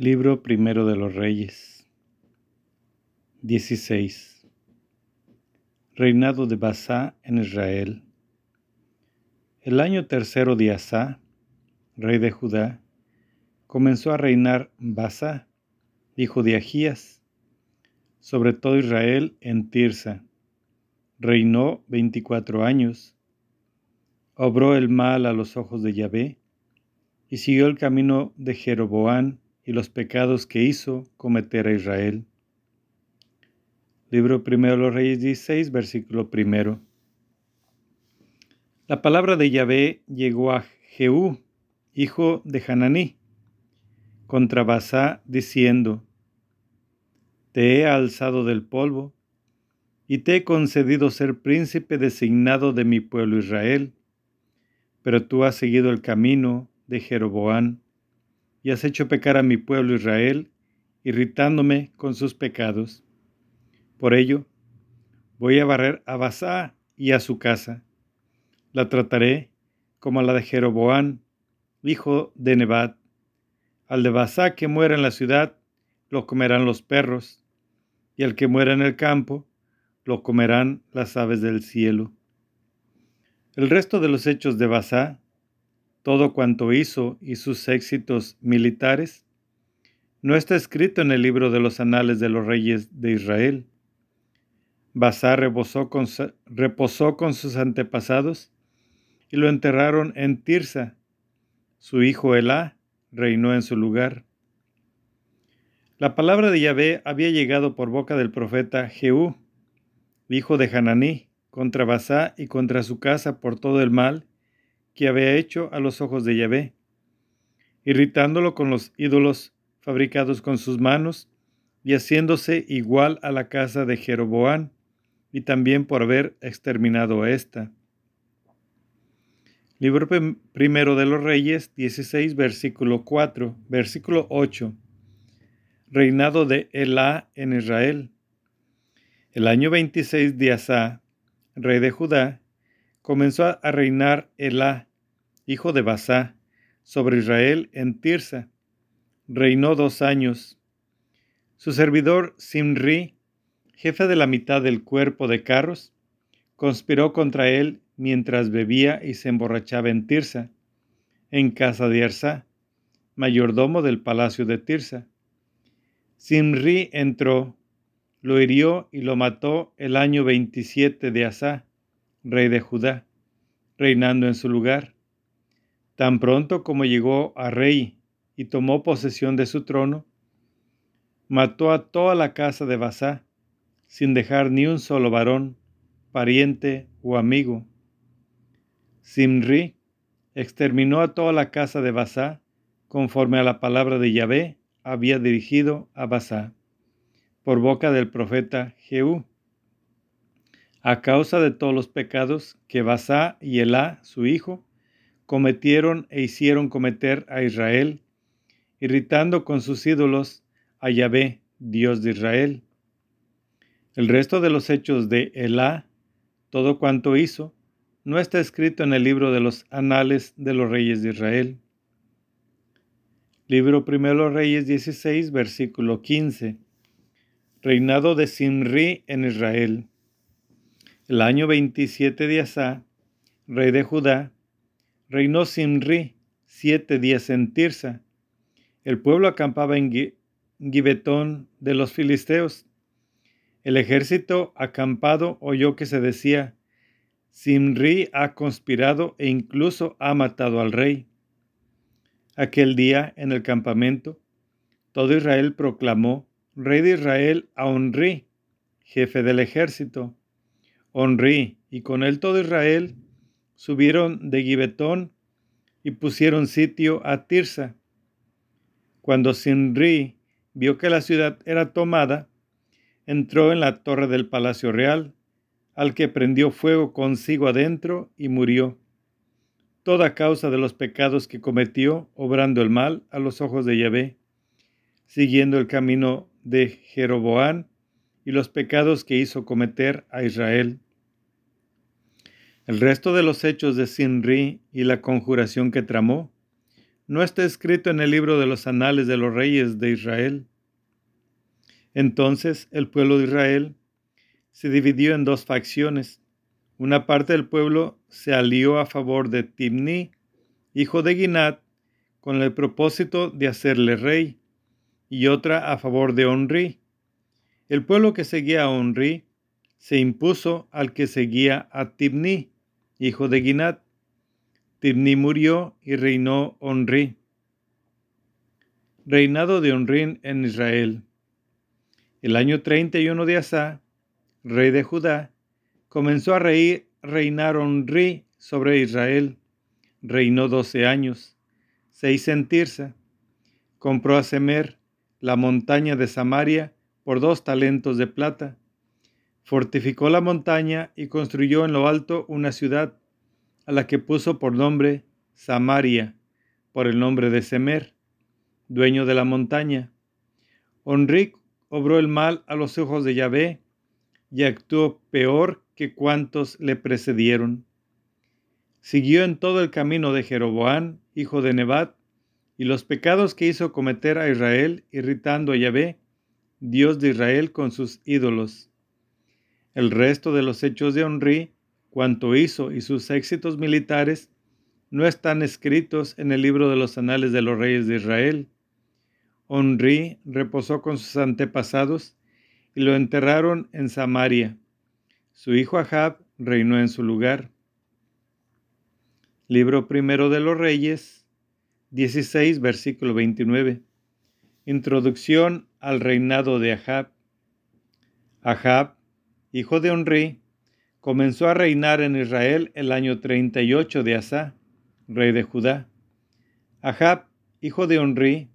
Libro primero de los Reyes 16 Reinado de Basá en Israel El año tercero de Asá, rey de Judá, comenzó a reinar Basá, hijo de Agías, sobre todo Israel en Tirsa. Reinó veinticuatro años. Obró el mal a los ojos de Yahvé y siguió el camino de Jeroboán y los pecados que hizo cometer a Israel. Libro primero de los Reyes 16, versículo primero. La palabra de Yahvé llegó a Jehú, hijo de Hananí, contra Basá, diciendo, Te he alzado del polvo, y te he concedido ser príncipe designado de mi pueblo Israel, pero tú has seguido el camino de Jeroboán, y has hecho pecar a mi pueblo Israel, irritándome con sus pecados. Por ello, voy a barrer a Basá y a su casa. La trataré como a la de Jeroboán, hijo de Nebat. Al de Basá que muera en la ciudad, lo comerán los perros, y al que muera en el campo, lo comerán las aves del cielo. El resto de los hechos de Basá, todo cuanto hizo y sus éxitos militares, no está escrito en el libro de los anales de los reyes de Israel. Basá reposó con, sus antepasados y lo enterraron en Tirsa. Su hijo Elá reinó en su lugar. La palabra de Yahvé había llegado por boca del profeta Jehú, hijo de Hananí, contra Basá y contra su casa por todo el mal que había hecho a los ojos de Yahvé, irritándolo con los ídolos fabricados con sus manos y haciéndose igual a la casa de Jeroboán, y también por haber exterminado a ésta. Libro primero de los Reyes, 16, versículo 4, versículo 8. Reinado de Elá en Israel. El año 26 de Asá, rey de Judá, comenzó a reinar Elá, hijo de Basá, sobre Israel en Tirsa. Reinó dos años. Su servidor Simri, jefe de la mitad del cuerpo de carros, conspiró contra él mientras bebía y se emborrachaba en Tirsa, en casa de Arsa, mayordomo del palacio de Tirsa. Simri entró, lo hirió y lo mató el año 27 de Asá, rey de Judá, reinando en su lugar. Tan pronto como llegó a rey y tomó posesión de su trono, mató a toda la casa de Basá, sin dejar ni un solo varón, pariente o amigo. Simri exterminó a toda la casa de Basá, conforme a la palabra de Yahvé había dirigido a Basá, por boca del profeta Jehú, a causa de todos los pecados que Basá y Elá, su hijo, cometieron e hicieron cometer a Israel, irritando con sus ídolos a Yahvé, Dios de Israel. El resto de los hechos de Elá, todo cuanto hizo, no está escrito en el libro de los anales de los reyes de Israel. Libro primero de los Reyes 16, versículo 15. Reinado de Simri en Israel. El año 27 de Asá, rey de Judá, reinó Simri siete días en Tirsa. El pueblo acampaba en Gibetón de los filisteos. El ejército acampado oyó que se decía, Simri ha conspirado e incluso ha matado al rey. Aquel día en el campamento, todo Israel proclamó, Rey de Israel a Onri, jefe del ejército. Onri, y con él todo Israel, subieron de Gibetón y pusieron sitio a Tirsa. Cuando Sinri vio que la ciudad era tomada, entró en la torre del palacio real, al que prendió fuego consigo adentro y murió. Toda causa de los pecados que cometió, obrando el mal a los ojos de Yahvé, siguiendo el camino de Jeroboán y los pecados que hizo cometer a Israel. El resto de los hechos de Sinri y la conjuración que tramó no está escrito en el libro de los anales de los reyes de Israel. Entonces el pueblo de Israel se dividió en dos facciones. Una parte del pueblo se alió a favor de Timni, hijo de Ginat, con el propósito de hacerle rey, y otra a favor de Onri. El pueblo que seguía a Onri se impuso al que seguía a Tibni, hijo de Ginat. Tibni murió y reinó Onri. Reinado de Onri en Israel. El año 31 de Asa, rey de Judá, comenzó a reinar Onri sobre Israel. Reinó doce años, seis en Tirsa. Compró a Semer, la montaña de Samaria, por dos talentos de plata. Fortificó la montaña y construyó en lo alto una ciudad, a la que puso por nombre Samaria, por el nombre de Semer, dueño de la montaña. Onri obró el mal a los ojos de Yahvé y actuó peor que cuantos le precedieron. Siguió en todo el camino de Jeroboán, hijo de Nebat, y los pecados que hizo cometer a Israel, irritando a Yahvé, Dios de Israel, con sus ídolos. El resto de los hechos de Onri, cuanto hizo y sus éxitos militares, no están escritos en el libro de los anales de los reyes de Israel. Onri reposó con sus antepasados y lo enterraron en Samaria. Su hijo Ahab reinó en su lugar. Libro primero de los Reyes, 16, versículo 29. Introducción al reinado de Ahab. Ahab, hijo de Onri, comenzó a reinar en Israel el año 38 de Asa, rey de Judá. Ahab, hijo de Onri,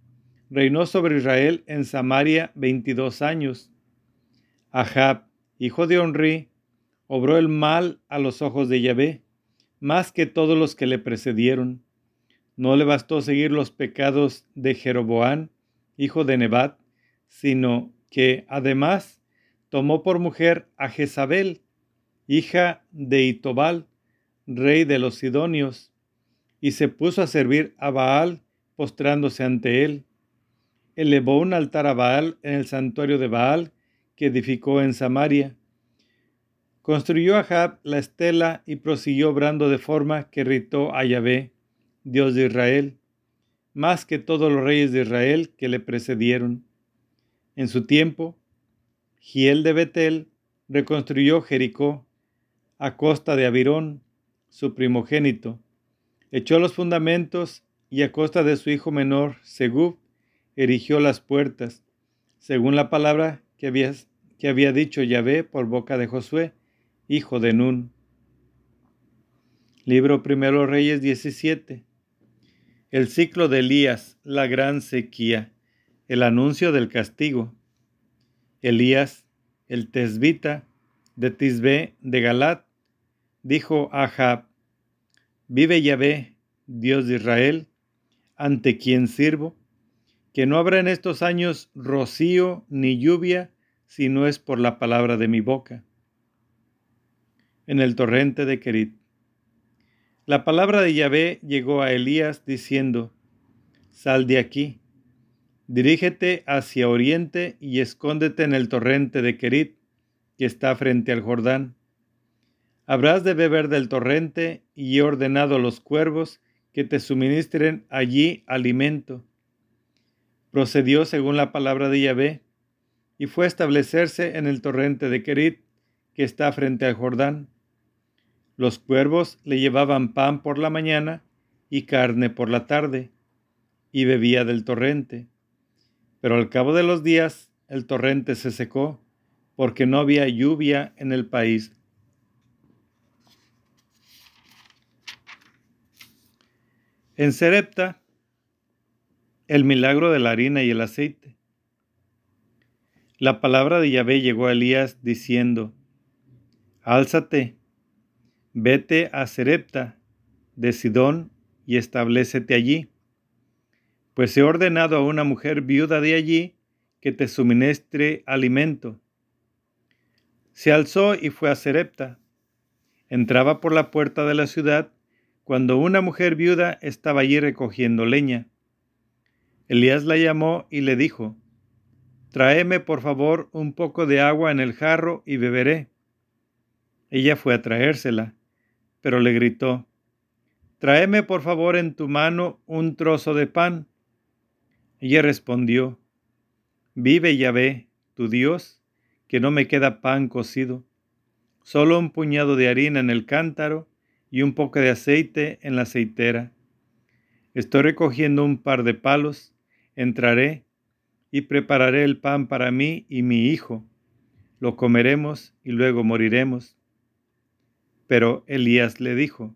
reinó sobre Israel en Samaria 22 años Ahab, hijo de Onri, obró el mal a los ojos de Yahvé, más que todos los que le precedieron. No le bastó seguir los pecados de Jeroboán, hijo de Nebat, sino que además tomó por mujer a Jezabel, hija de Itobal, rey de los Sidonios, y se puso a servir a Baal, postrándose ante él. Elevó un altar a Baal en el santuario de Baal, que edificó en Samaria. Construyó Ahab la estela y prosiguió obrando de forma que irritó a Yahvé, Dios de Israel, más que todos los reyes de Israel que le precedieron. En su tiempo, Giel de Betel reconstruyó Jericó a costa de Abirón, su primogénito. Echó los fundamentos y a costa de su hijo menor, Segub, erigió las puertas, según la palabra que había, que había dicho Yahvé por boca de Josué, hijo de Nun. Libro Primero Reyes 17. El ciclo de Elías, la gran sequía, el anuncio del castigo. Elías, el tesbita de Tisbe de Galat, dijo a Ahab, Vive Yahvé, Dios de Israel, ante quien sirvo, que no habrá en estos años rocío ni lluvia si no es por la palabra de mi boca. En el torrente de Kerit. La palabra de Yahvé llegó a Elías diciendo, Sal de aquí, dirígete hacia oriente y escóndete en el torrente de Kerit, que está frente al Jordán. Habrás de beber del torrente y he ordenado a los cuervos que te suministren allí alimento. Procedió según la palabra de Yahvé y fue a establecerse en el torrente de Kerit, que está frente al Jordán. Los cuervos le llevaban pan por la mañana y carne por la tarde, y bebía del torrente. Pero al cabo de los días el torrente se secó, porque no había lluvia en el país. En Serepta, el milagro de la harina y el aceite. La palabra de Yahvé llegó a Elías diciendo, Álzate, vete a Serepta de Sidón y establecete allí, pues he ordenado a una mujer viuda de allí que te suministre alimento. Se alzó y fue a Serepta. Entraba por la puerta de la ciudad cuando una mujer viuda estaba allí recogiendo leña. Elías la llamó y le dijo, Tráeme por favor un poco de agua en el jarro y beberé. Ella fue a traérsela, pero le gritó, Tráeme por favor en tu mano un trozo de pan. Ella respondió, Vive Yahvé, tu Dios, que no me queda pan cocido, solo un puñado de harina en el cántaro y un poco de aceite en la aceitera. Estoy recogiendo un par de palos, entraré y prepararé el pan para mí y mi hijo. Lo comeremos y luego moriremos. Pero Elías le dijo,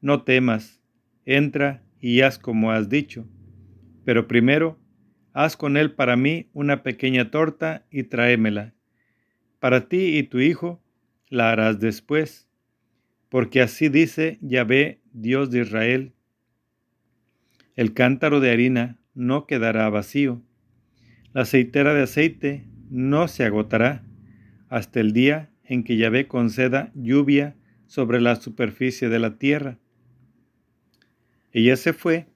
No temas, entra y haz como has dicho, pero primero haz con él para mí una pequeña torta y tráemela. Para ti y tu hijo la harás después, porque así dice Yahvé, Dios de Israel. El cántaro de harina no quedará vacío la aceitera de aceite no se agotará hasta el día en que Yahvé conceda lluvia sobre la superficie de la tierra. Ella se fue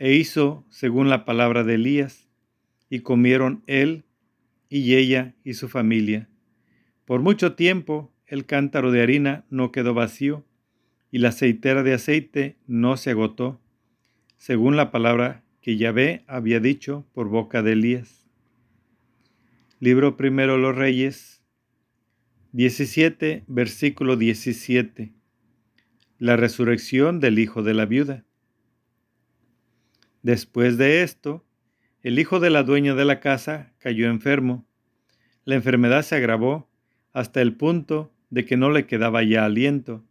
e hizo según la palabra de Elías, y comieron él y ella y su familia. Por mucho tiempo el cántaro de harina no quedó vacío, y la aceitera de aceite no se agotó, según la palabra que Yahvé había dicho por boca de Elías. Libro primero Los Reyes 17, versículo 17. La resurrección del hijo de la viuda. Después de esto, el hijo de la dueña de la casa cayó enfermo. La enfermedad se agravó hasta el punto de que no le quedaba ya aliento.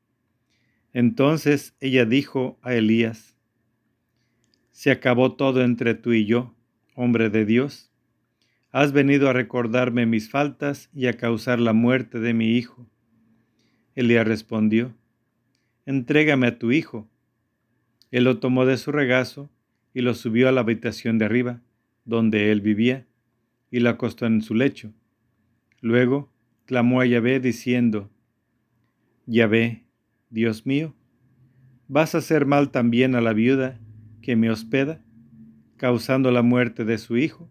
Entonces ella dijo a Elías, Se acabó todo entre tú y yo, hombre de Dios. Has venido a recordarme mis faltas y a causar la muerte de mi hijo. Elías respondió, Entrégame a tu hijo. Él lo tomó de su regazo y lo subió a la habitación de arriba, donde él vivía, y lo acostó en su lecho. Luego clamó a Yahvé diciendo, Yahvé, Dios mío, ¿vas a hacer mal también a la viuda que me hospeda, causando la muerte de su hijo?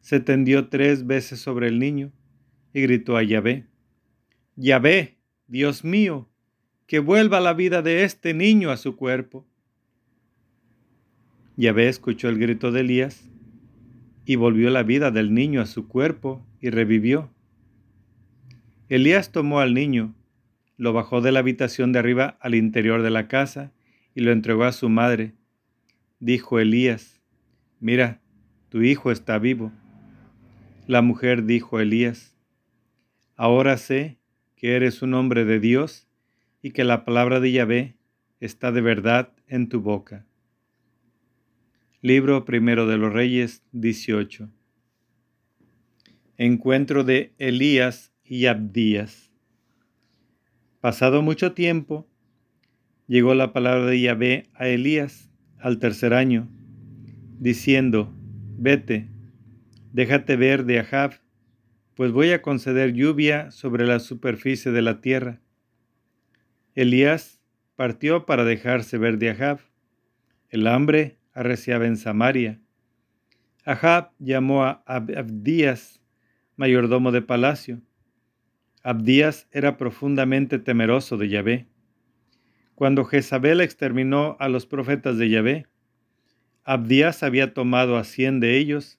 Se tendió tres veces sobre el niño y gritó a Yahvé, Yahvé, Dios mío, que vuelva la vida de este niño a su cuerpo. Yahvé escuchó el grito de Elías y volvió la vida del niño a su cuerpo y revivió. Elías tomó al niño, lo bajó de la habitación de arriba al interior de la casa y lo entregó a su madre. Dijo Elías, mira, tu hijo está vivo. La mujer dijo a Elías, Ahora sé que eres un hombre de Dios y que la palabra de Yahvé está de verdad en tu boca. Libro primero de los Reyes 18. Encuentro de Elías y Abdías. Pasado mucho tiempo, llegó la palabra de Yahvé a Elías al tercer año, diciendo, Vete, Déjate ver de Ahab, pues voy a conceder lluvia sobre la superficie de la tierra. Elías partió para dejarse ver de Ahab. El hambre arreciaba en Samaria. Ahab llamó a Abdías, mayordomo de palacio. Abdías era profundamente temeroso de Yahvé. Cuando Jezabel exterminó a los profetas de Yahvé, Abdías había tomado a cien de ellos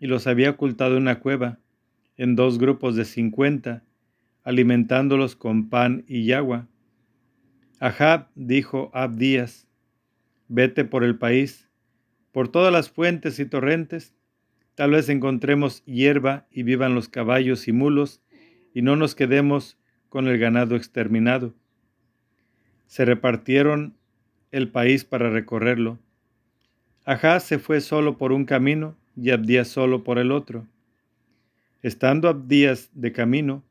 y los había ocultado en una cueva, en dos grupos de cincuenta, alimentándolos con pan y agua. Ahab dijo a Abdías, vete por el país, por todas las fuentes y torrentes, tal vez encontremos hierba y vivan los caballos y mulos, y no nos quedemos con el ganado exterminado. Se repartieron el país para recorrerlo. Ahab se fue solo por un camino, y Abdías solo por el otro. Estando Abdías de camino,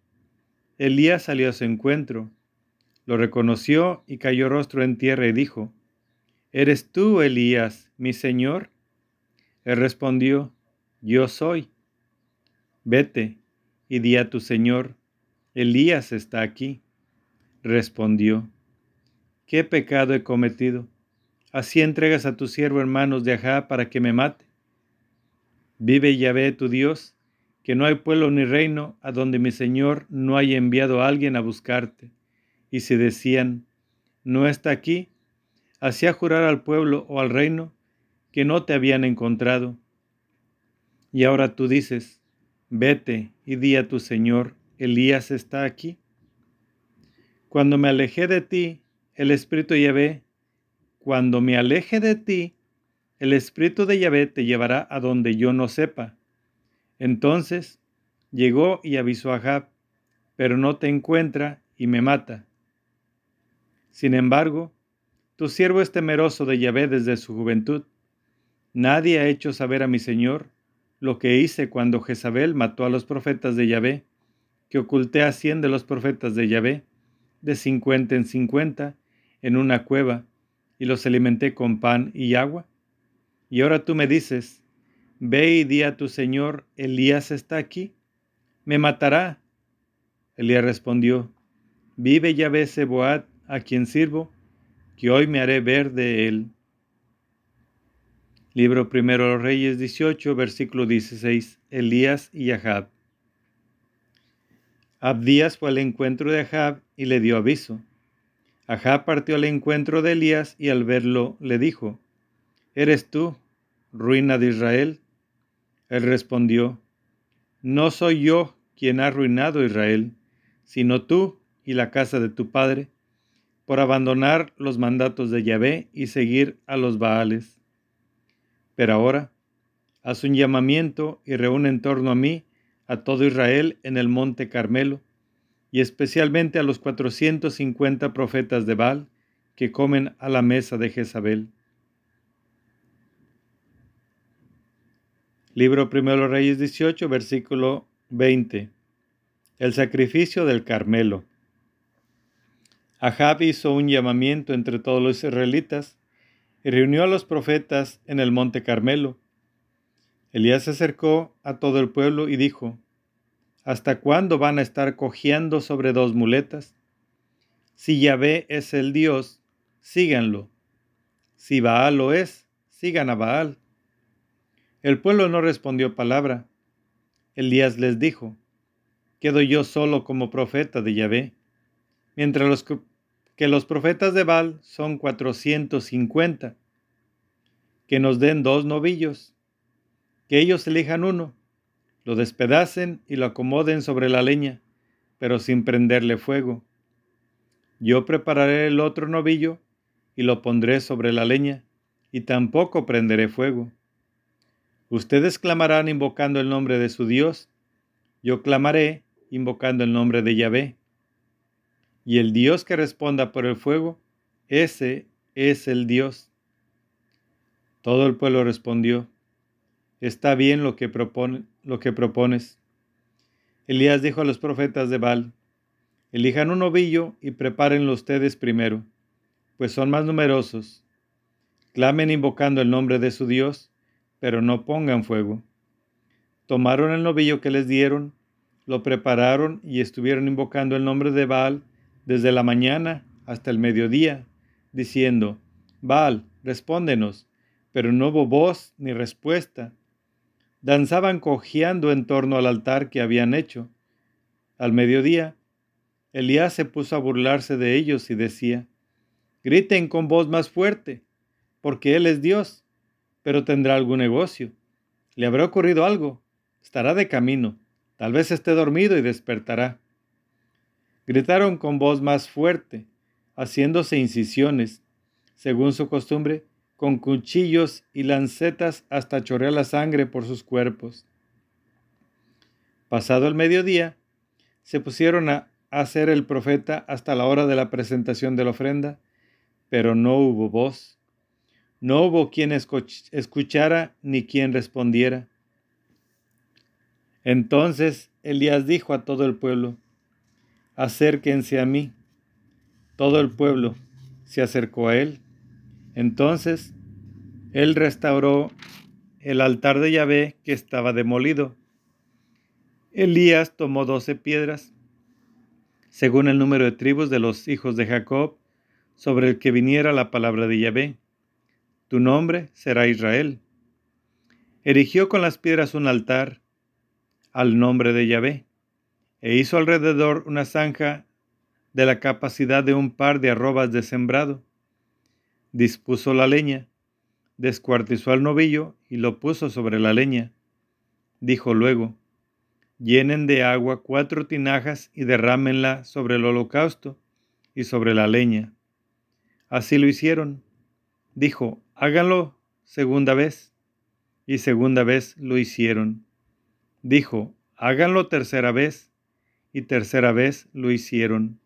Elías salió a su encuentro, lo reconoció y cayó rostro en tierra y dijo, ¿Eres tú, Elías, mi señor? Él respondió, Yo soy. Vete y di a tu señor, Elías está aquí. Respondió, ¿qué pecado he cometido? Así entregas a tu siervo hermanos de Ajá para que me mate. Vive Yahvé tu Dios, que no hay pueblo ni reino a donde mi Señor no haya enviado a alguien a buscarte. Y si decían, no está aquí, hacía jurar al pueblo o al reino que no te habían encontrado. Y ahora tú dices, vete y di a tu Señor, Elías está aquí. Cuando me alejé de ti, el Espíritu Yahvé, cuando me aleje de ti, el Espíritu de Yahvé te llevará a donde yo no sepa. Entonces llegó y avisó a Jab, pero no te encuentra y me mata. Sin embargo, tu siervo es temeroso de Yahvé desde su juventud. Nadie ha hecho saber a mi Señor lo que hice cuando Jezabel mató a los profetas de Yahvé, que oculté a cien de los profetas de Yahvé, de cincuenta en cincuenta, en una cueva, y los alimenté con pan y agua. Y ahora tú me dices, ve y di a tu Señor, Elías está aquí, me matará. Elías respondió, vive Yahvé Seboat, a quien sirvo, que hoy me haré ver de él. Libro primero de los Reyes 18, versículo 16. Elías y Ahab. Abdías fue al encuentro de Ahab y le dio aviso. Ahab partió al encuentro de Elías y al verlo le dijo, ¿Eres tú, ruina de Israel? Él respondió, No soy yo quien ha arruinado Israel, sino tú y la casa de tu padre, por abandonar los mandatos de Yahvé y seguir a los Baales. Pero ahora, haz un llamamiento y reúne en torno a mí a todo Israel en el monte Carmelo, y especialmente a los 450 profetas de Baal que comen a la mesa de Jezabel. Libro Primero de Reyes 18, versículo 20. El sacrificio del Carmelo. Ahab hizo un llamamiento entre todos los israelitas y reunió a los profetas en el monte Carmelo. Elías se acercó a todo el pueblo y dijo, ¿Hasta cuándo van a estar cojeando sobre dos muletas? Si Yahvé es el Dios, síganlo. Si Baal lo es, sigan a Baal. El pueblo no respondió palabra. Elías les dijo, Quedo yo solo como profeta de Yahvé, mientras los que los profetas de Baal son 450, que nos den dos novillos, que ellos elijan uno, lo despedacen y lo acomoden sobre la leña, pero sin prenderle fuego. Yo prepararé el otro novillo y lo pondré sobre la leña, y tampoco prenderé fuego. Ustedes clamarán invocando el nombre de su Dios, yo clamaré invocando el nombre de Yahvé y el Dios que responda por el fuego, ese es el Dios. Todo el pueblo respondió, está bien lo que, propones. Elías dijo a los profetas de Baal, elijan un ovillo y prepárenlo ustedes primero, pues son más numerosos. Clamen invocando el nombre de su Dios, pero no pongan fuego. Tomaron el novillo que les dieron, lo prepararon y estuvieron invocando el nombre de Baal desde la mañana hasta el mediodía, diciendo, Baal, respóndenos. Pero no hubo voz ni respuesta. Danzaban cojeando en torno al altar que habían hecho. Al mediodía, Elías se puso a burlarse de ellos y decía, Griten con voz más fuerte, porque Él es Dios, pero tendrá algún negocio. Le habrá ocurrido algo, estará de camino, tal vez esté dormido y despertará. Gritaron con voz más fuerte, haciéndose incisiones, según su costumbre, con cuchillos y lancetas hasta chorrear la sangre por sus cuerpos. Pasado el mediodía, se pusieron a hacer el profeta hasta la hora de la presentación de la ofrenda, pero no hubo voz. No hubo quien escuchara ni quien respondiera. Entonces Elías dijo a todo el pueblo, acérquense a mí. Todo el pueblo se acercó a él. Entonces él restauró el altar de Yahvé que estaba demolido. Elías tomó doce piedras, según el número de tribus de los hijos de Jacob, sobre el que viniera la palabra de Yahvé. Tu nombre será Israel. Erigió con las piedras un altar al nombre de Yahvé, e hizo alrededor una zanja de la capacidad de un par de arrobas de sembrado. Dispuso la leña, descuartizó al novillo y lo puso sobre la leña. Dijo luego, llenen de agua cuatro tinajas y derrámenla sobre el holocausto y sobre la leña. Así lo hicieron. Dijo, háganlo segunda vez. Y segunda vez lo hicieron. Dijo, háganlo tercera vez. Y tercera vez lo hicieron.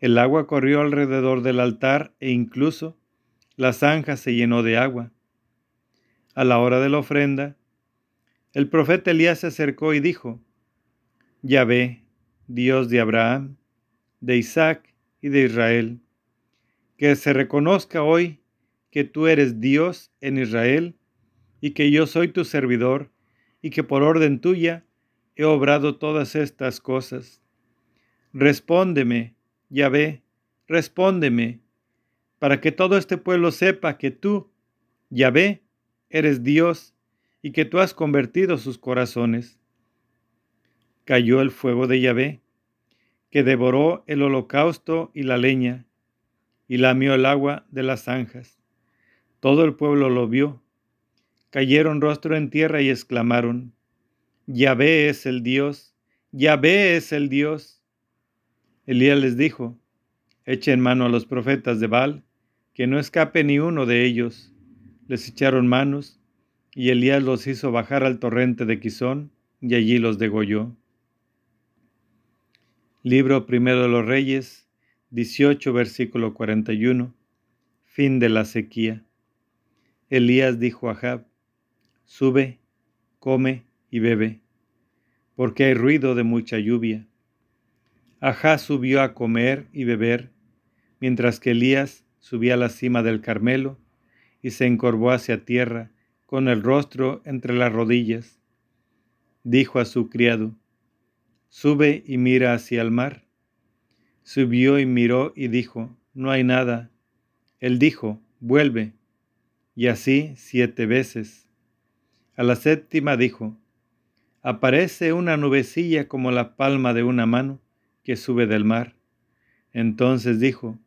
El agua corrió alrededor del altar e incluso la zanja se llenó de agua. A la hora de la ofrenda, el profeta Elías se acercó y dijo, Yahvé, Dios de Abraham, de Isaac y de Israel, que se reconozca hoy que tú eres Dios en Israel y que yo soy tu servidor y que por orden tuya he obrado todas estas cosas. Respóndeme, Yahvé, respóndeme, para que todo este pueblo sepa que tú, Yahvé, eres Dios y que tú has convertido sus corazones. Cayó el fuego de Yahvé, que devoró el holocausto y la leña, y lamió el agua de las zanjas. Todo el pueblo lo vio. Cayeron rostro en tierra y exclamaron, Yahvé es el Dios, Yahvé es el Dios. Elías les dijo, echen mano a los profetas de Baal, que no escape ni uno de ellos. Les echaron manos y Elías los hizo bajar al torrente de Quizón, y allí los degolló. Libro primero de los Reyes, 18, versículo 41. Fin de la sequía. Elías dijo a Jab, Sube, come y bebe, porque hay ruido de mucha lluvia. Ajá subió a comer y beber, mientras que Elías subía a la cima del Carmelo y se encorvó hacia tierra con el rostro entre las rodillas. Dijo a su criado, Sube y mira hacia el mar. Subió y miró y dijo, No hay nada. Él dijo, Vuelve. Y así siete veces. A la séptima dijo, Aparece una nubecilla como la palma de una mano que sube del mar. Entonces dijo,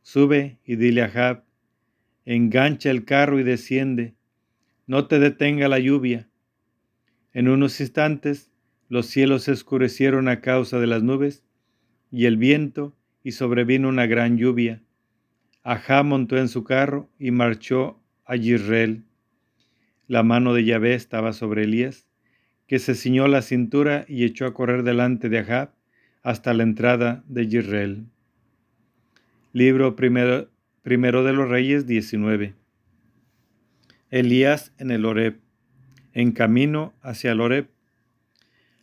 Sube y dile a Jab, engancha el carro y desciende, no te detenga la lluvia. En unos instantes los cielos se oscurecieron a causa de las nubes y el viento, y sobrevino una gran lluvia. Ajá montó en su carro y marchó a Yisrael. La mano de Yahvé estaba sobre Elías, que se ciñó la cintura y echó a correr delante de Ahab hasta la entrada de Yisrael. Libro primero, primero de los Reyes 19. Elías en el Oreb. En camino hacia el Oreb.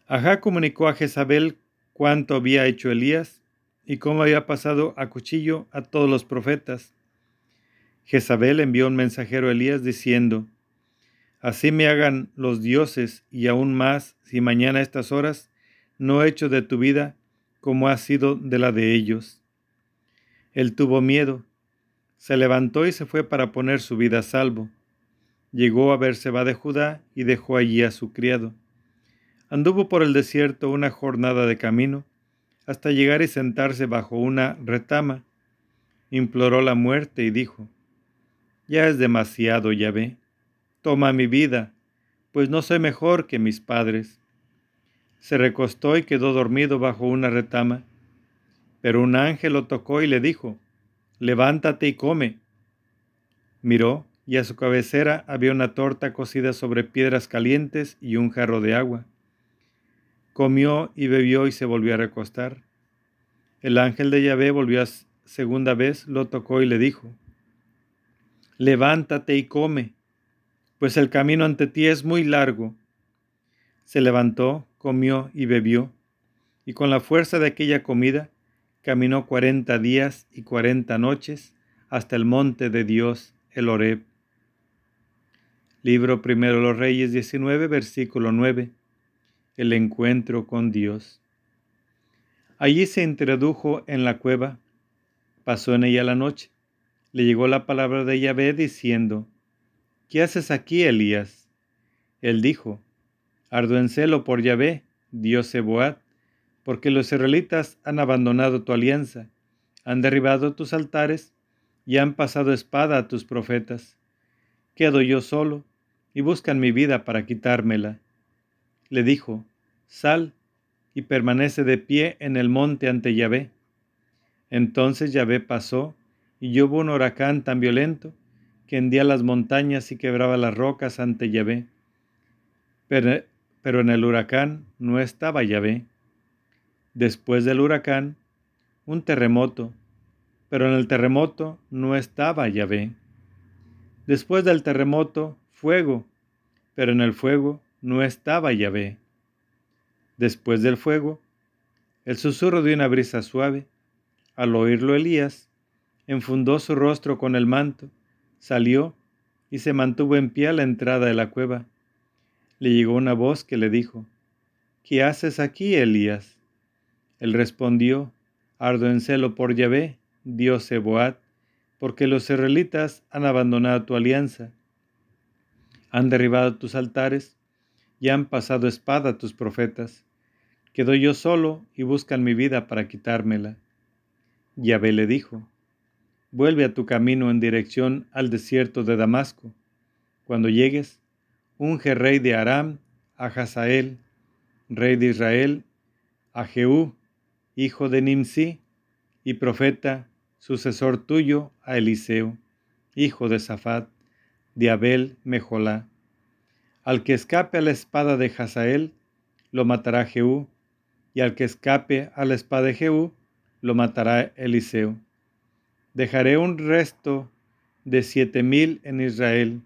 Ajá comunicó a Jezabel cuánto había hecho Elías y cómo había pasado a cuchillo a todos los profetas. Jezabel envió un mensajero a Elías diciendo, Así me hagan los dioses y aún más si mañana a estas horas no he hecho de tu vida como ha sido de la de ellos. Él tuvo miedo, se levantó y se fue para poner su vida a salvo. Llegó a Berseba de Judá y dejó allí a su criado. Anduvo por el desierto una jornada de camino, hasta llegar y sentarse bajo una retama. Imploró la muerte y dijo, Ya es demasiado, Yahvé, toma mi vida, pues no soy mejor que mis padres. Se recostó y quedó dormido bajo una retama, pero un ángel lo tocó y le dijo, Levántate y come. Miró, y a su cabecera había una torta cocida sobre piedras calientes y un jarro de agua. Comió y bebió y se volvió a recostar. El ángel de Yahvé volvió a segunda vez, lo tocó y le dijo, Levántate y come, pues el camino ante ti es muy largo. Se levantó, comió y bebió, y con la fuerza de aquella comida caminó cuarenta días y cuarenta noches hasta el monte de Dios, el Horeb. Libro primero los Reyes 19, versículo 9 el encuentro con Dios. Allí se introdujo en la cueva, pasó en ella la noche. Le llegó la palabra de Yahvé diciendo, ¿Qué haces aquí, Elías? Él dijo, Ardo en celo por Yahvé, Dios Seboat, porque los israelitas han abandonado tu alianza, han derribado tus altares y han pasado espada a tus profetas. Quedo yo solo y buscan mi vida para quitármela. Le dijo, Sal y permanece de pie en el monte ante Yahvé. Entonces Yahvé pasó y hubo un huracán tan violento que hendía las montañas y quebraba las rocas ante Yahvé. Pero, pero en el huracán no estaba Yahvé. Después del huracán, un terremoto, pero en el terremoto no estaba Yahvé. Después del terremoto, fuego, pero en el fuego no estaba Yahvé. Después del fuego, el susurro de una brisa suave. Al oírlo Elías, enfundó su rostro con el manto, salió y se mantuvo en pie a la entrada de la cueva. Le llegó una voz que le dijo, ¿Qué haces aquí, Elías? Él respondió, Ardo en celo por Yahvé, Dios Seboat, porque los israelitas han abandonado tu alianza, han derribado tus altares y han pasado espada a tus profetas. Quedo yo solo y buscan mi vida para quitármela. Yahvé le dijo, Vuelve a tu camino en dirección al desierto de Damasco. Cuando llegues, unge rey de Aram a Hazael, rey de Israel, a Jehú, hijo de Nimsi, y profeta, sucesor tuyo, a Eliseo, hijo de Safat, de Abel Mejolá. Al que escape a la espada de Hazael, lo matará Jehú, y al que escape a la espada de Jehú, lo matará Eliseo. Dejaré un resto de siete mil en Israel,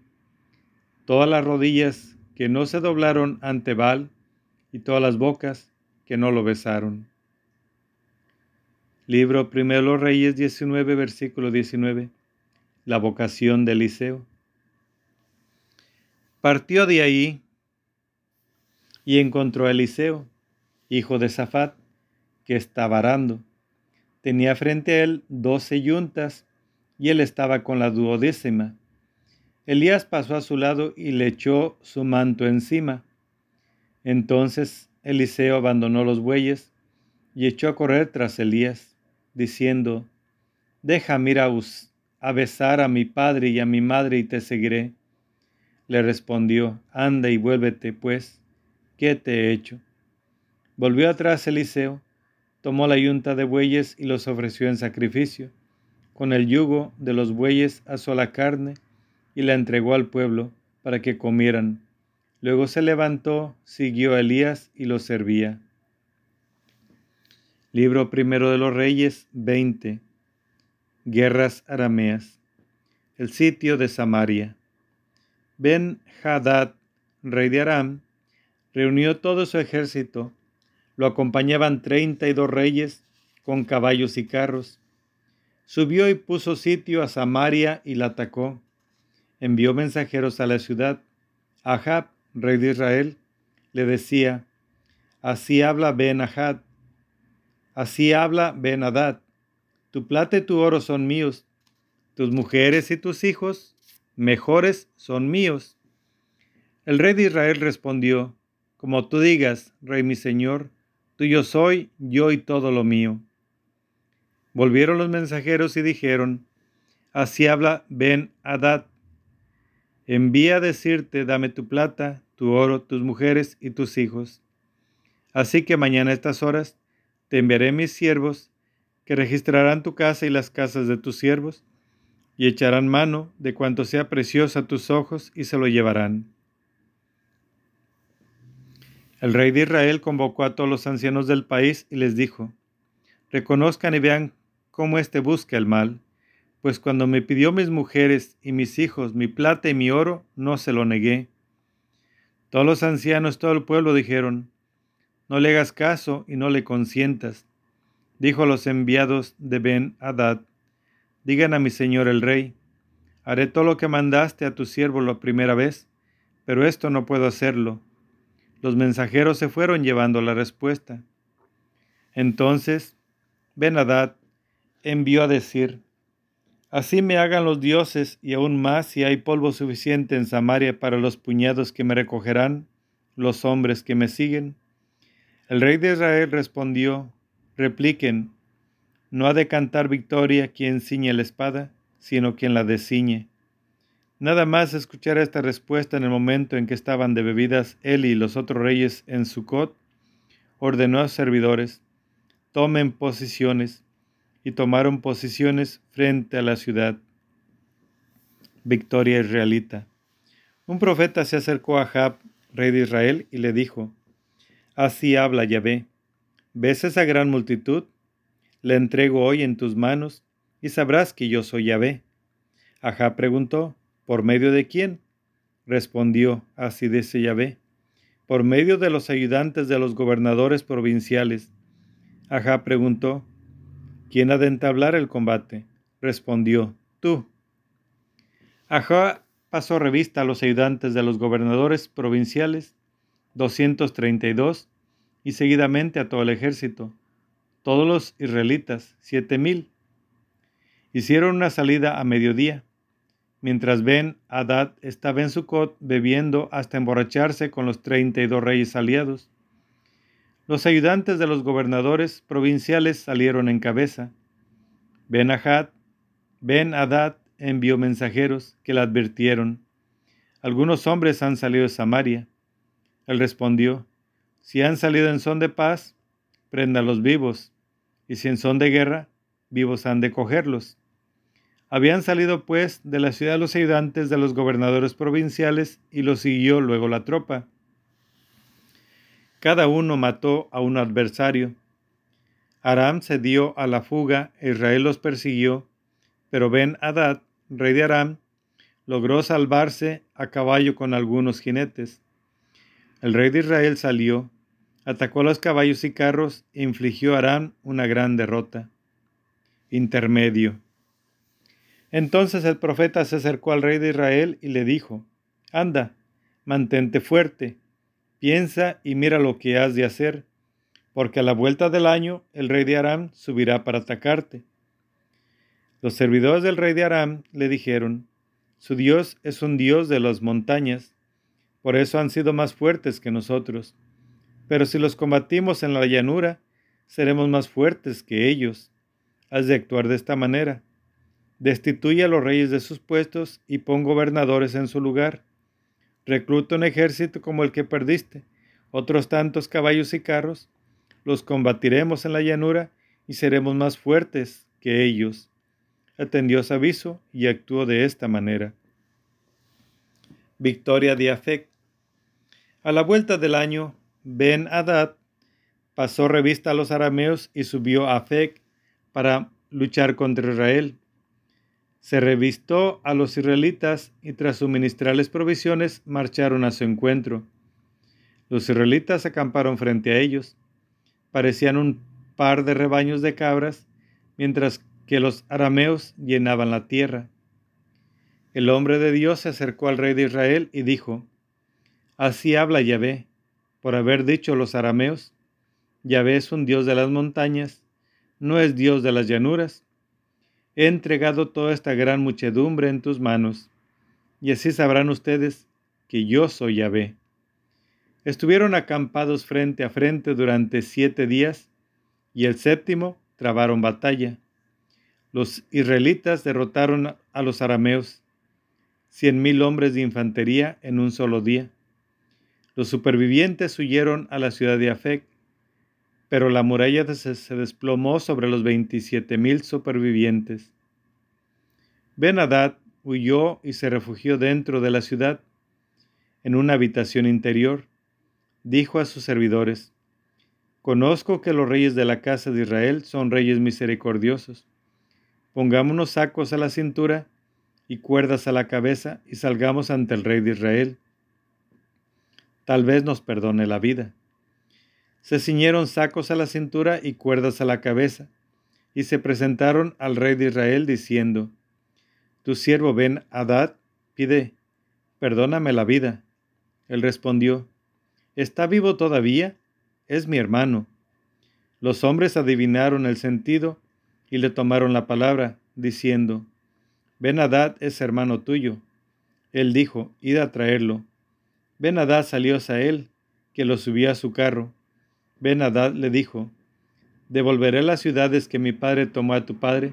todas las rodillas que no se doblaron ante Baal, y todas las bocas que no lo besaron. Libro Primero Reyes 19, versículo 19. La vocación de Eliseo. Partió de ahí y encontró a Eliseo, hijo de Safat, que estaba arando. Tenía frente a él doce yuntas y él estaba con la duodécima. Elías pasó a su lado y le echó su manto encima. Entonces Eliseo abandonó los bueyes y echó a correr tras Elías, diciendo, Deja ir a besar a mi padre y a mi madre y te seguiré. Le respondió, Anda y vuélvete, pues, ¿qué te he hecho? Volvió atrás Eliseo, tomó la yunta de bueyes y los ofreció en sacrificio. Con el yugo de los bueyes asó la carne y la entregó al pueblo para que comieran. Luego se levantó, siguió a Elías y lo servía. Libro primero de los Reyes 20. Guerras arameas. El sitio de Samaria. Ben Hadad, rey de Aram, reunió todo su ejército. Lo acompañaban treinta y dos reyes con caballos y carros. Subió y puso sitio a Samaria y la atacó. Envió mensajeros a la ciudad. Ahab, rey de Israel, le decía, Así habla Ben Ahad, así habla Ben Hadad, tu plata y tu oro son míos, tus mujeres y tus hijos mejores son míos. El rey de Israel respondió, Como tú digas, rey mi señor, tuyo soy, yo y todo lo mío. Volvieron los mensajeros y dijeron, Así habla Ben Hadad, envía a decirte, dame tu plata, tu oro, tus mujeres y tus hijos. Así que mañana a estas horas te enviaré mis siervos, que registrarán tu casa y las casas de tus siervos, y echarán mano de cuanto sea precioso a tus ojos y se lo llevarán. El rey de Israel convocó a todos los ancianos del país y les dijo, reconozcan y vean cómo éste busca el mal, pues cuando me pidió mis mujeres y mis hijos mi plata y mi oro, no se lo negué. Todos los ancianos, todo el pueblo dijeron, no le hagas caso y no le consientas. Dijo a los enviados de Ben Hadad, Digan a mi señor el rey, haré todo lo que mandaste a tu siervo la primera vez, pero esto no puedo hacerlo. Los mensajeros se fueron llevando la respuesta. Entonces Ben-Hadad envió a decir, Así me hagan los dioses y aún más si hay polvo suficiente en Samaria para los puñados que me recogerán los hombres que me siguen. El rey de Israel respondió, repliquen, no ha de cantar victoria quien ciñe la espada, sino quien la desciñe. Nada más escuchar esta respuesta en el momento en que estaban de bebidas él y los otros reyes en Sucot, ordenó a sus servidores, tomen posiciones, y tomaron posiciones frente a la ciudad. Victoria israelita. Un profeta se acercó a Jab, rey de Israel, y le dijo, Así habla Yahvé, ¿ves esa gran multitud? La entrego hoy en tus manos, y sabrás que yo soy Yahvé. Ajá preguntó, ¿por medio de quién? Respondió, así dice Yahvé, por medio de los ayudantes de los gobernadores provinciales. Ajá preguntó, ¿quién ha de entablar el combate? Respondió, tú. Ajá pasó revista a los ayudantes de los gobernadores provinciales, 232, y seguidamente a todo el ejército, todos los israelitas, siete mil. Hicieron una salida a mediodía mientras Ben Hadad estaba en Sucot bebiendo hasta emborracharse con los treinta y dos reyes aliados. Los ayudantes de los gobernadores provinciales salieron en cabeza. Ben Hadad, Ben Hadad envió mensajeros que le advirtieron. Algunos hombres han salido de Samaria. Él respondió, si han salido en son de paz, los vivos, y si en son de guerra, vivos han de cogerlos. Habían salido pues de la ciudad los ayudantes de los gobernadores provinciales y los siguió luego la tropa. Cada uno mató a un adversario. Aram se dio a la fuga, Israel los persiguió, pero Ben Hadad, rey de Aram, logró salvarse a caballo con algunos jinetes. El rey de Israel salió, atacó a los caballos y carros e infligió a Aram una gran derrota. Intermedio. Entonces el profeta se acercó al rey de Israel y le dijo, Anda, mantente fuerte, piensa y mira lo que has de hacer, porque a la vuelta del año el rey de Aram subirá para atacarte. Los servidores del rey de Aram le dijeron, Su Dios es un Dios de las montañas, por eso han sido más fuertes que nosotros. Pero si los combatimos en la llanura, seremos más fuertes que ellos. Has de actuar de esta manera Destituye a los reyes de sus puestos y pon gobernadores en su lugar. Recluta un ejército como el que perdiste, otros tantos caballos y carros. Los combatiremos en la llanura y seremos más fuertes que ellos. Atendió su aviso y actuó de esta manera. Victoria de Afec. A la vuelta del año, Ben Hadad pasó revista a los arameos y subió a Afec para luchar contra Israel se revistó a los israelitas y tras suministrarles provisiones marcharon a su encuentro. Los israelitas acamparon frente a ellos. Parecían un par de rebaños de cabras, mientras que los arameos llenaban la tierra. El hombre de Dios se acercó al rey de Israel y dijo, Así habla Yahvé, por haber dicho los arameos, Yahvé es un Dios de las montañas, no es Dios de las llanuras he entregado toda esta gran muchedumbre en tus manos, y así sabrán ustedes que yo soy Yahvé. Estuvieron acampados frente a frente durante siete días, y el séptimo trabaron batalla. Los israelitas derrotaron a los arameos, cien mil hombres de infantería en un solo día. Los supervivientes huyeron a la ciudad de Afec, pero la muralla se desplomó sobre los veintisiete mil supervivientes. Ben Hadad huyó y se refugió dentro de la ciudad, en una habitación interior. Dijo a sus servidores, Conozco que los reyes de la casa de Israel son reyes misericordiosos. Pongámonos sacos a la cintura y cuerdas a la cabeza y salgamos ante el rey de Israel. Tal vez nos perdone la vida se ciñeron sacos a la cintura y cuerdas a la cabeza, y se presentaron al rey de Israel diciendo, Tu siervo Ben Hadad pide, perdóname la vida. Él respondió, ¿está vivo todavía? Es mi hermano. Los hombres adivinaron el sentido y le tomaron la palabra, diciendo, Ben Hadad es hermano tuyo. Él dijo, id a traerlo. Ben Hadad salió a él, que lo subía a su carro. Ben Hadad le dijo, Devolveré las ciudades que mi padre tomó a tu padre,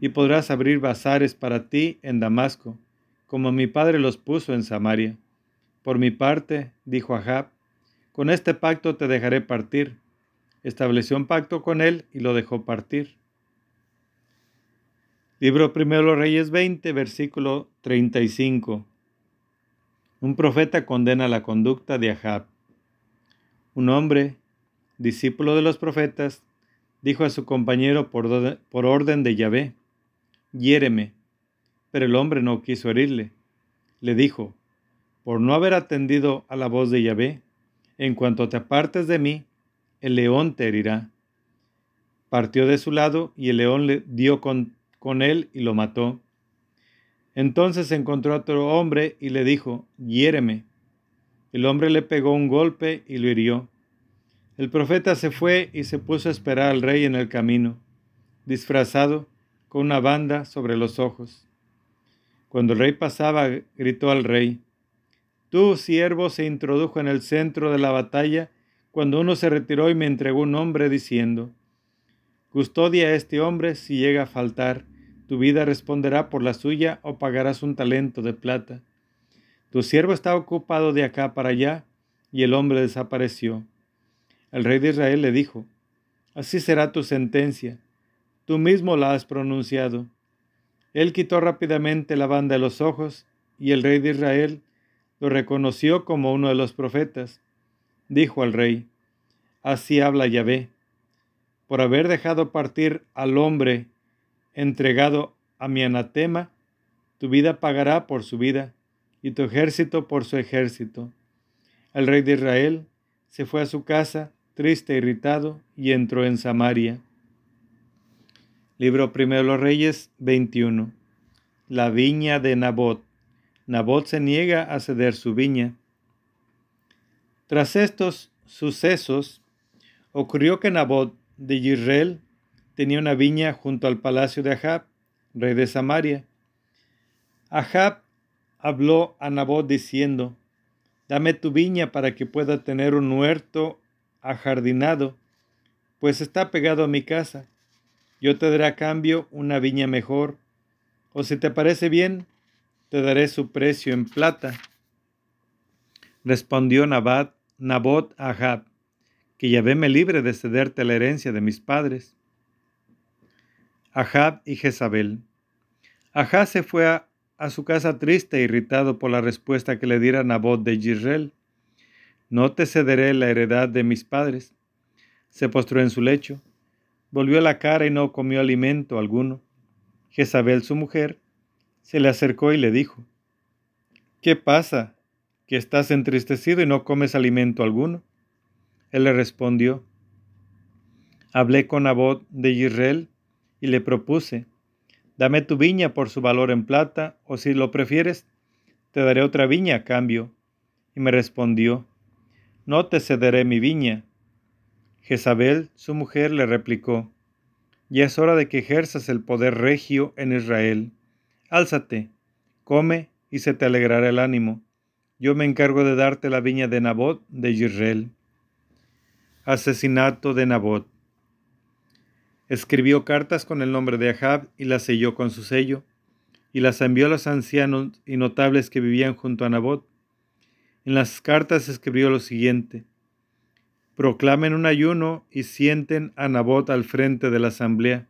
y podrás abrir bazares para ti en Damasco, como mi padre los puso en Samaria. Por mi parte, dijo Ahab, con este pacto te dejaré partir. Estableció un pacto con él y lo dejó partir. Libro Primero Reyes 20, versículo 35. Un profeta condena la conducta de Ahab. Un hombre, discípulo de los profetas, dijo a su compañero por, orden de Yahvé, hiéreme. Pero el hombre no quiso herirle. Le dijo, por no haber atendido a la voz de Yahvé, en cuanto te apartes de mí, el león te herirá. Partió de su lado y el león le dio con, con él y lo mató. Entonces encontró a otro hombre y le dijo, hiéreme. El hombre le pegó un golpe y lo hirió. El profeta se fue y se puso a esperar al rey en el camino, disfrazado con una banda sobre los ojos. Cuando el rey pasaba, gritó al rey, Tu siervo se introdujo en el centro de la batalla cuando uno se retiró y me entregó un hombre diciendo, Custodia a este hombre si llega a faltar, tu vida responderá por la suya o pagarás un talento de plata. Tu siervo está ocupado de acá para allá y el hombre desapareció. El rey de Israel le dijo, Así será tu sentencia Tú mismo la has pronunciado. Él quitó rápidamente la banda de los ojos y el rey de Israel lo reconoció como uno de los profetas. Dijo al rey, Así habla Yahvé, por haber dejado partir al hombre entregado a mi anatema, tu vida pagará por su vida y tu ejército por su ejército. El rey de Israel se fue a su casa, triste, irritado, y entró en Samaria. Libro Primero los Reyes 21. La viña de Nabot. Nabot se niega a ceder su viña. Tras estos sucesos, ocurrió que Nabot de Israel tenía una viña junto al palacio de Ahab, rey de Samaria. Ahab habló a Nabot diciendo, Dame tu viña para que pueda tener un huerto ajardinado, pues está pegado a mi casa yo te daré a cambio una viña mejor, o si te parece bien, te daré su precio en plata. Respondió Nabat, Nabot a Ahab, que Yahvé me libre de cederte la herencia de mis padres. Ahab y Jezabel. Ahab se fue a, su casa triste e irritado por la respuesta que le diera Nabot de Israel. No te cederé la heredad de mis padres. Se postró en su lecho volvió la cara y no comió alimento alguno. Jezabel, su mujer, se le acercó y le dijo, ¿Qué pasa? ¿Que estás entristecido y no comes alimento alguno? Él le respondió, Hablé con Abod de Israel y le propuse, Dame tu viña por su valor en plata, o si lo prefieres, te daré otra viña a cambio. Y me respondió, No te cederé mi viña, Jezabel, su mujer, le replicó, Ya es hora de que ejerzas el poder regio en Israel. Álzate, come y se te alegrará el ánimo. Yo me encargo de darte la viña de Nabot de Israel. Asesinato de Nabot. Escribió cartas con el nombre de Ahab y las selló con su sello, y las envió a los ancianos y notables que vivían junto a Nabot. En las cartas escribió lo siguiente: proclamen un ayuno y sienten a Nabot al frente de la asamblea.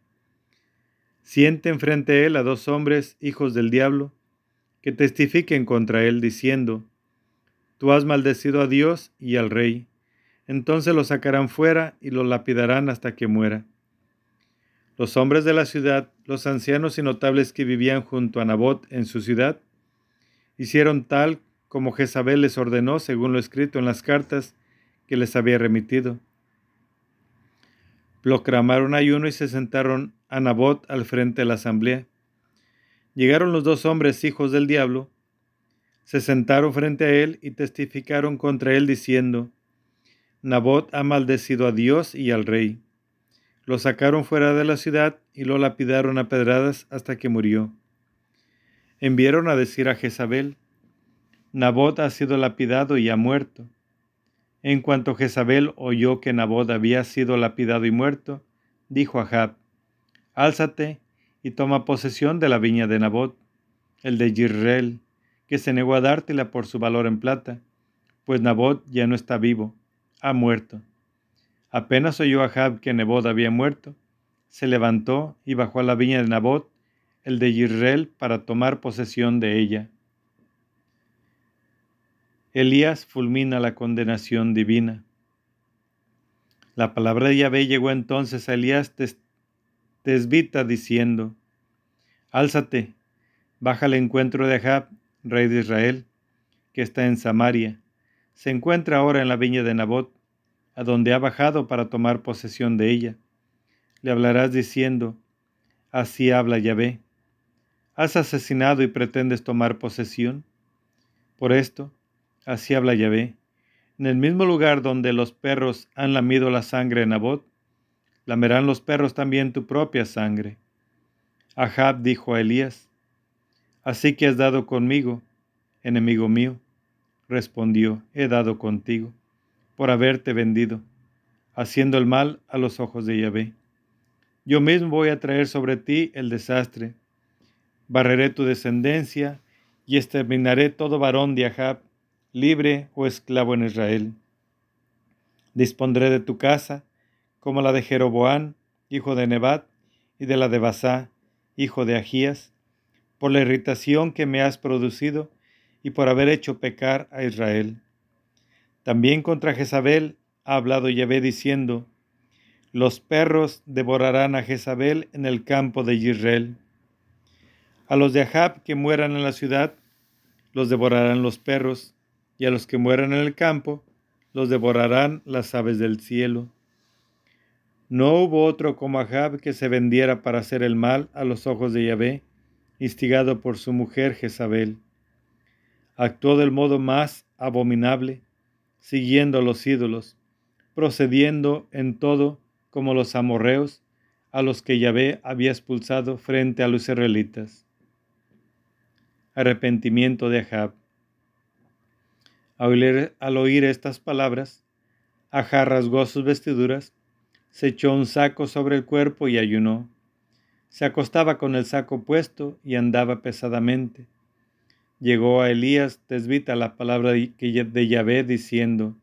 Sienten frente a él a dos hombres, hijos del diablo, que testifiquen contra él, diciendo, Tú has maldecido a Dios y al rey. Entonces lo sacarán fuera y lo lapidarán hasta que muera. Los hombres de la ciudad, los ancianos y notables que vivían junto a Nabot en su ciudad, hicieron tal como Jezabel les ordenó según lo escrito en las cartas que les había remitido. Proclamaron ayuno y se sentaron a Nabot al frente de la asamblea. Llegaron los dos hombres hijos del diablo, se sentaron frente a él y testificaron contra él diciendo, Nabot ha maldecido a Dios y al rey. Lo sacaron fuera de la ciudad y lo lapidaron a pedradas hasta que murió. Enviaron a decir a Jezabel, Nabot ha sido lapidado y ha muerto. En cuanto Jezabel oyó que Nabot había sido lapidado y muerto, dijo a Jab, Álzate y toma posesión de la viña de Nabot, el de Yisrael, que se negó a dártela por su valor en plata, pues Nabot ya no está vivo, ha muerto. Apenas oyó a Jab que Nabot había muerto, se levantó y bajó a la viña de Nabot, el de Yisrael, para tomar posesión de ella. Elías fulmina la condenación divina. La palabra de Yahvé llegó entonces a Elías tesbita diciendo, Álzate, baja al encuentro de Ahab, rey de Israel, que está en Samaria. Se encuentra ahora en la viña de Nabot, a donde ha bajado para tomar posesión de ella. Le hablarás diciendo, Así habla Yahvé. ¿Has asesinado y pretendes tomar posesión? Por esto, Así habla Yahvé. En el mismo lugar donde los perros han lamido la sangre de Nabot, lamerán los perros también tu propia sangre. Ahab dijo a Elías, Así que has dado conmigo, enemigo mío. Respondió, he dado contigo, por haberte vendido, haciendo el mal a los ojos de Yahvé. Yo mismo voy a traer sobre ti el desastre. Barreré tu descendencia y exterminaré todo varón de Ahab libre o esclavo en Israel. Dispondré de tu casa, como la de Jeroboán, hijo de Nebat, y de la de Basá, hijo de Agías, por la irritación que me has producido y por haber hecho pecar a Israel. También contra Jezabel ha hablado Yahvé diciendo, los perros devorarán a Jezabel en el campo de Israel. A los de Ahab que mueran en la ciudad, los devorarán los perros, y a los que mueran en el campo los devorarán las aves del cielo. No hubo otro como Ahab que se vendiera para hacer el mal a los ojos de Yahvé, instigado por su mujer Jezabel. Actuó del modo más abominable, siguiendo los ídolos, procediendo en todo como los amorreos, a los que Yahvé había expulsado frente a los israelitas. Arrepentimiento de Ahab. Al oír, estas palabras, Ajá rasgó sus vestiduras, se echó un saco sobre el cuerpo y ayunó. Se acostaba con el saco puesto y andaba pesadamente. Llegó a Elías tesbita la palabra de Yahvé diciendo,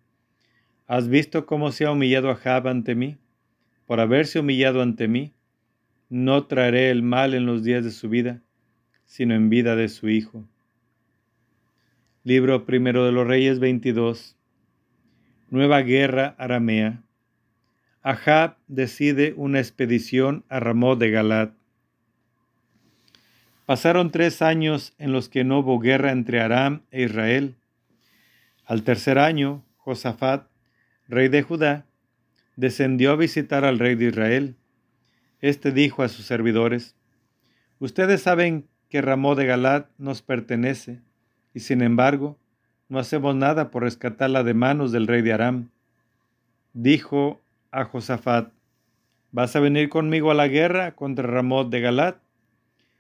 ¿Has visto cómo se ha humillado Ahab ante mí? Por haberse humillado ante mí, no traeré el mal en los días de su vida, sino en vida de su hijo. Libro primero de los Reyes 22. Nueva guerra aramea. Ahab decide una expedición a Ramón de Galat. Pasaron tres años en los que no hubo guerra entre Aram e Israel. Al tercer año, Josafat, rey de Judá, descendió a visitar al rey de Israel. Este dijo a sus servidores, Ustedes saben que Ramón de Galat nos pertenece y sin embargo no hacemos nada por rescatarla de manos del rey de Aram. Dijo a Josafat, ¿vas a venir conmigo a la guerra contra Ramot de Galat?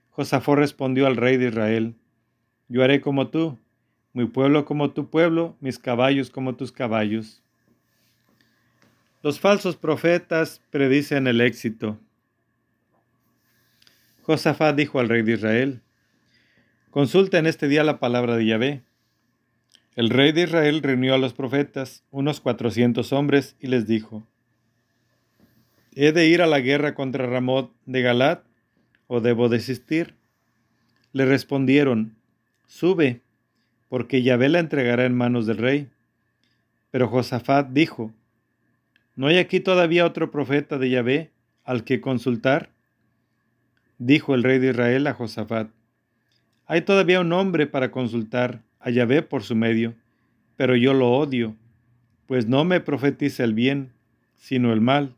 Josafat respondió al rey de Israel, yo haré como tú, mi pueblo como tu pueblo, mis caballos como tus caballos. Los falsos profetas predicen el éxito. Josafat dijo al rey de Israel, Consulta en este día la palabra de Yahvé. El rey de Israel reunió a los profetas, unos cuatrocientos hombres, y les dijo, ¿He de ir a la guerra contra Ramot de Galat o debo desistir? Le respondieron, Sube, porque Yahvé la entregará en manos del rey. Pero Josafat dijo, ¿No hay aquí todavía otro profeta de Yahvé al que consultar? Dijo el rey de Israel a Josafat, hay todavía un hombre para consultar a Yahvé por su medio, pero yo lo odio, pues no me profetiza el bien, sino el mal.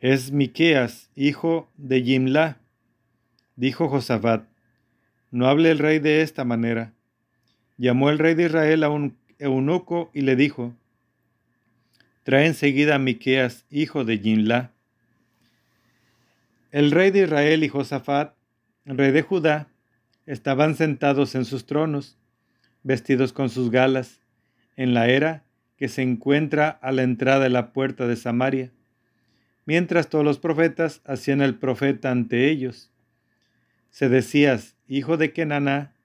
Es Miqueas, hijo de Jimla. Dijo Josafat, no hable el rey de esta manera. Llamó el rey de Israel a un eunuco y le dijo, trae enseguida a Miqueas, hijo de Jinla. El rey de Israel y Josafat, rey de Judá, estaban sentados en sus tronos, vestidos con sus galas, en la era que se encuentra a la entrada de la puerta de Samaria, mientras todos los profetas hacían el profeta ante ellos. Se decías, hijo de Kenaná,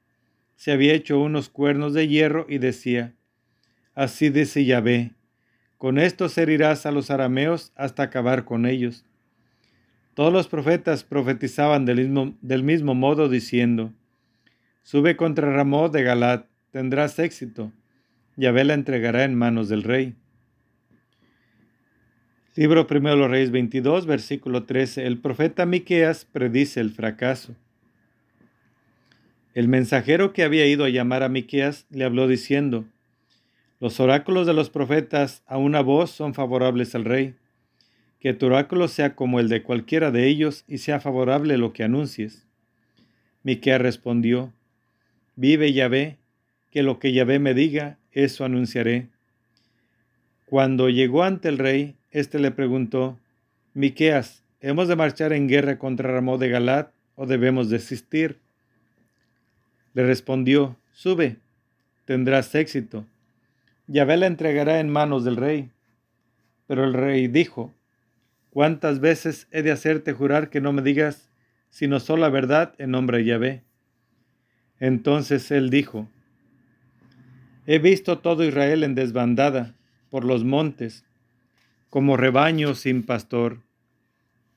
se había hecho unos cuernos de hierro y decía, así dice Yahvé, con esto herirás a los arameos hasta acabar con ellos. Todos los profetas profetizaban del mismo, del mismo modo diciendo, Sube contra Ramón de Galat, tendrás éxito. Yahvé la entregará en manos del rey. Libro primero de los Reyes 22, versículo 13. El profeta Miqueas predice el fracaso. El mensajero que había ido a llamar a Miqueas le habló diciendo: Los oráculos de los profetas a una voz son favorables al rey que tu oráculo sea como el de cualquiera de ellos y sea favorable lo que anuncies. Miquea respondió, Vive Yahvé, que lo que Yahvé me diga, eso anunciaré. Cuando llegó ante el rey, éste le preguntó, Miqueas, ¿hemos de marchar en guerra contra Ramón de Galat o debemos desistir? Le respondió, Sube, tendrás éxito. Yahvé la entregará en manos del rey. Pero el rey dijo, ¿Cuántas veces he de hacerte jurar que no me digas sino solo la verdad en nombre de Yahvé? Entonces él dijo, He visto todo Israel en desbandada por los montes, como rebaño sin pastor.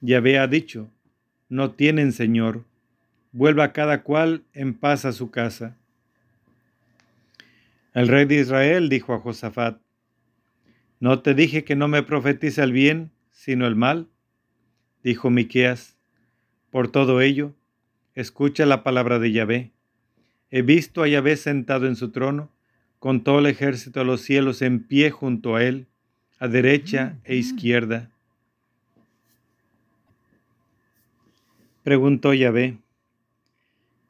Yahvé ha dicho, no tienen Señor, vuelva cada cual en paz a su casa. El rey de Israel dijo a Josafat, ¿no te dije que no me profetiza el bien sino el mal? Dijo Miqueas. Por todo ello, escucha la palabra de Yahvé. He visto a Yahvé sentado en su trono, con todo el ejército de los cielos en pie junto a él, a derecha e izquierda. Preguntó Yahvé,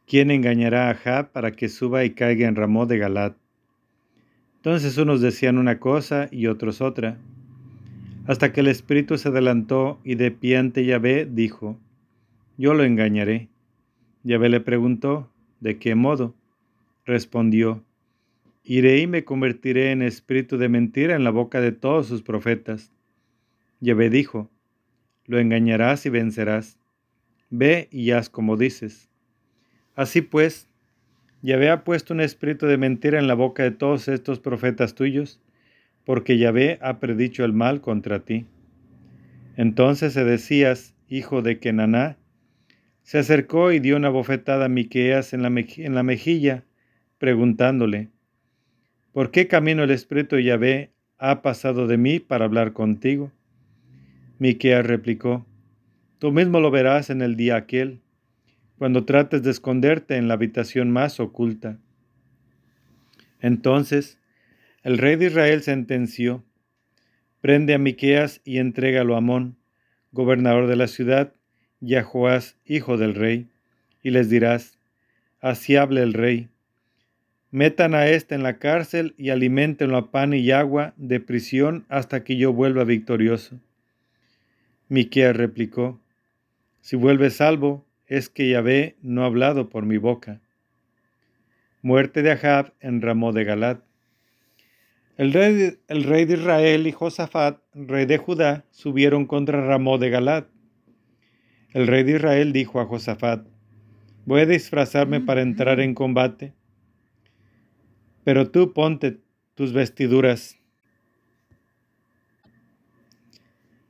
¿quién engañará a Jab para que suba y caiga en Ramón de Galat? Entonces unos decían una cosa y otros otra hasta que el espíritu se adelantó y de pie ante Yahvé dijo, Yo lo engañaré. Yahvé le preguntó, ¿de qué modo? Respondió, Iré y me convertiré en espíritu de mentira en la boca de todos sus profetas. Yahvé dijo, Lo engañarás y vencerás. Ve y haz como dices. Así pues, Yahvé ha puesto un espíritu de mentira en la boca de todos estos profetas tuyos, porque Yahvé ha predicho el mal contra ti. Entonces decías, hijo de Kenaná, se acercó y dio una bofetada a Miqueas en la, en la mejilla, preguntándole, ¿por qué camino el espíritu de Yahvé ha pasado de mí para hablar contigo? Miqueas replicó, tú mismo lo verás en el día aquel, cuando trates de esconderte en la habitación más oculta. Entonces el rey de Israel sentenció, prende a Miqueas y entrégalo a Amón, gobernador de la ciudad, y a hijo del rey, y les dirás, así hable el rey, metan a éste en la cárcel y alimentenlo a pan y agua de prisión hasta que yo vuelva victorioso. Miqueas replicó, si vuelve salvo, es que Yahvé no ha hablado por mi boca. Muerte de Ahab en Ramó de Galat. El rey, de, Israel y Josafat, rey de Judá, subieron contra Ramó de Galat. El rey de Israel dijo a Josafat, voy a disfrazarme para entrar en combate, pero tú ponte tus vestiduras.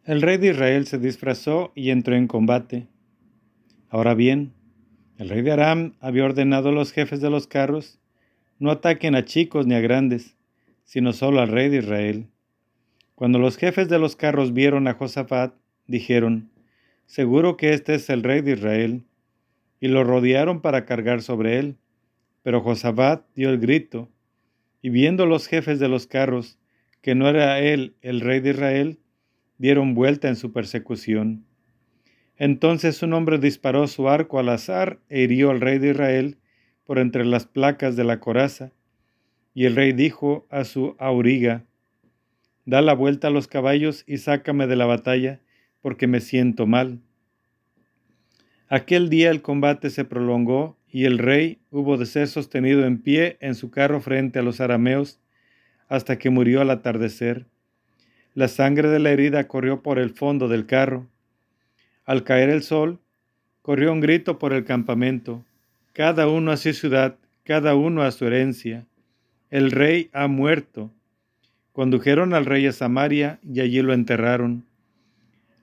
El rey de Israel se disfrazó y entró en combate. Ahora bien, el rey de Aram había ordenado a los jefes de los carros, no ataquen a chicos ni a grandes, sino solo al rey de Israel. Cuando los jefes de los carros vieron a Josafat, dijeron, Seguro que este es el rey de Israel, y lo rodearon para cargar sobre él. Pero Josafat dio el grito, y viendo los jefes de los carros que no era él el rey de Israel, dieron vuelta en su persecución. Entonces un hombre disparó su arco al azar e hirió al rey de Israel por entre las placas de la coraza, y el rey dijo a su auriga, Da la vuelta a los caballos y sácame de la batalla, porque me siento mal. Aquel día el combate se prolongó y el rey hubo de ser sostenido en pie en su carro frente a los arameos hasta que murió al atardecer. La sangre de la herida corrió por el fondo del carro. Al caer el sol, corrió un grito por el campamento, cada uno a su ciudad, cada uno a su herencia. El rey ha muerto. Condujeron al rey a Samaria y allí lo enterraron.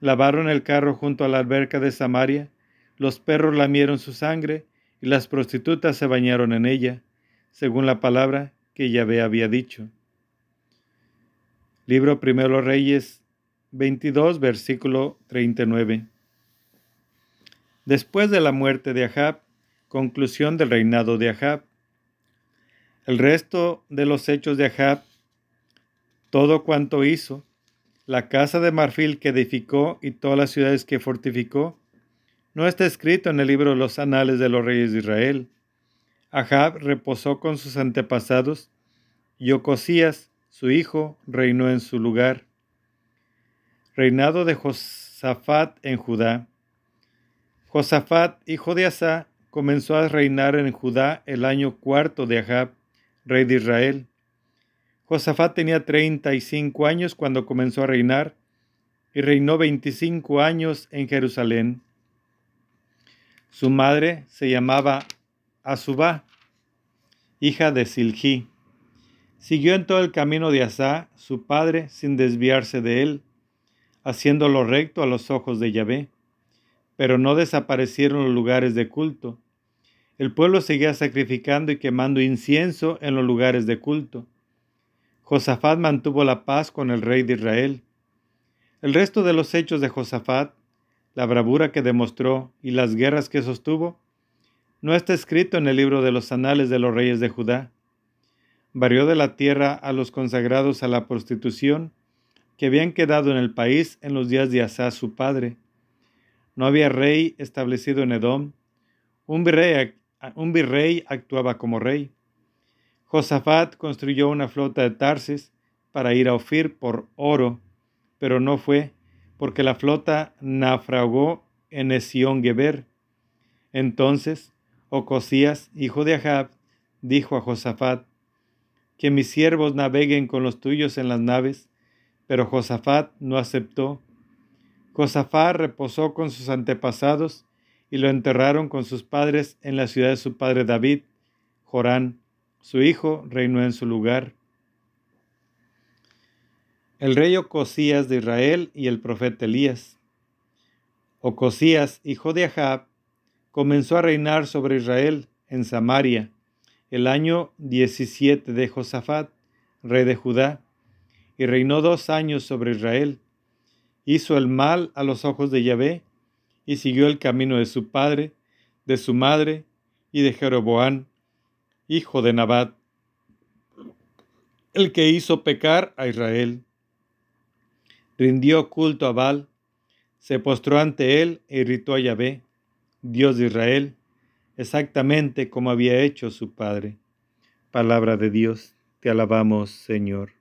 Lavaron el carro junto a la alberca de Samaria, los perros lamieron su sangre y las prostitutas se bañaron en ella, según la palabra que Yahvé había dicho. Libro Primero Reyes 22, versículo 39. Después de la muerte de Ahab, conclusión del reinado de Ahab. El resto de los hechos de Ahab, todo cuanto hizo, la casa de marfil que edificó y todas las ciudades que fortificó, no está escrito en el libro de los anales de los reyes de Israel. Ahab reposó con sus antepasados y Ocosías, su hijo, reinó en su lugar. Reinado de Josafat en Judá. Josafat, hijo de Asa, comenzó a reinar en Judá el año cuarto de Ahab, rey de Israel. Josafat tenía treinta y cinco años cuando comenzó a reinar y reinó veinticinco años en Jerusalén. Su madre se llamaba Azubá, hija de Siljí. Siguió en todo el camino de Asá, su padre, sin desviarse de él, haciéndolo recto a los ojos de Yahvé. Pero no desaparecieron los lugares de culto. El pueblo seguía sacrificando y quemando incienso en los lugares de culto. Josafat mantuvo la paz con el rey de Israel. El resto de los hechos de Josafat la bravura que demostró y las guerras que sostuvo, no está escrito en el libro de los anales de los reyes de Judá. Varió de la tierra a los consagrados a la prostitución que habían quedado en el país en los días de Asa su padre. No había rey establecido en Edom. Un virrey, un virrey actuaba como rey. Josafat construyó una flota de Tarsis para ir a Ofir por oro, pero no fue porque la flota naufragó en Esión Geber. Entonces Ocosías, hijo de Ahab, dijo a Josafat, que mis siervos naveguen con los tuyos en las naves, pero Josafat no aceptó. Josafat reposó con sus antepasados y lo enterraron con sus padres en la ciudad de su padre David. Jorán, su hijo, reinó en su lugar el rey Ocosías de Israel y el profeta Elías. Ocosías, hijo de Ahab, comenzó a reinar sobre Israel en Samaria el año 17 de Josafat, rey de Judá, y reinó dos años sobre Israel. Hizo el mal a los ojos de Yahvé y siguió el camino de su padre, de su madre y de Jeroboán, hijo de Nabat, el que hizo pecar a Israel rindió culto a Baal, se postró ante él e irritó a Yahvé, Dios de Israel, exactamente como había hecho su padre. Palabra de Dios, te alabamos, Señor.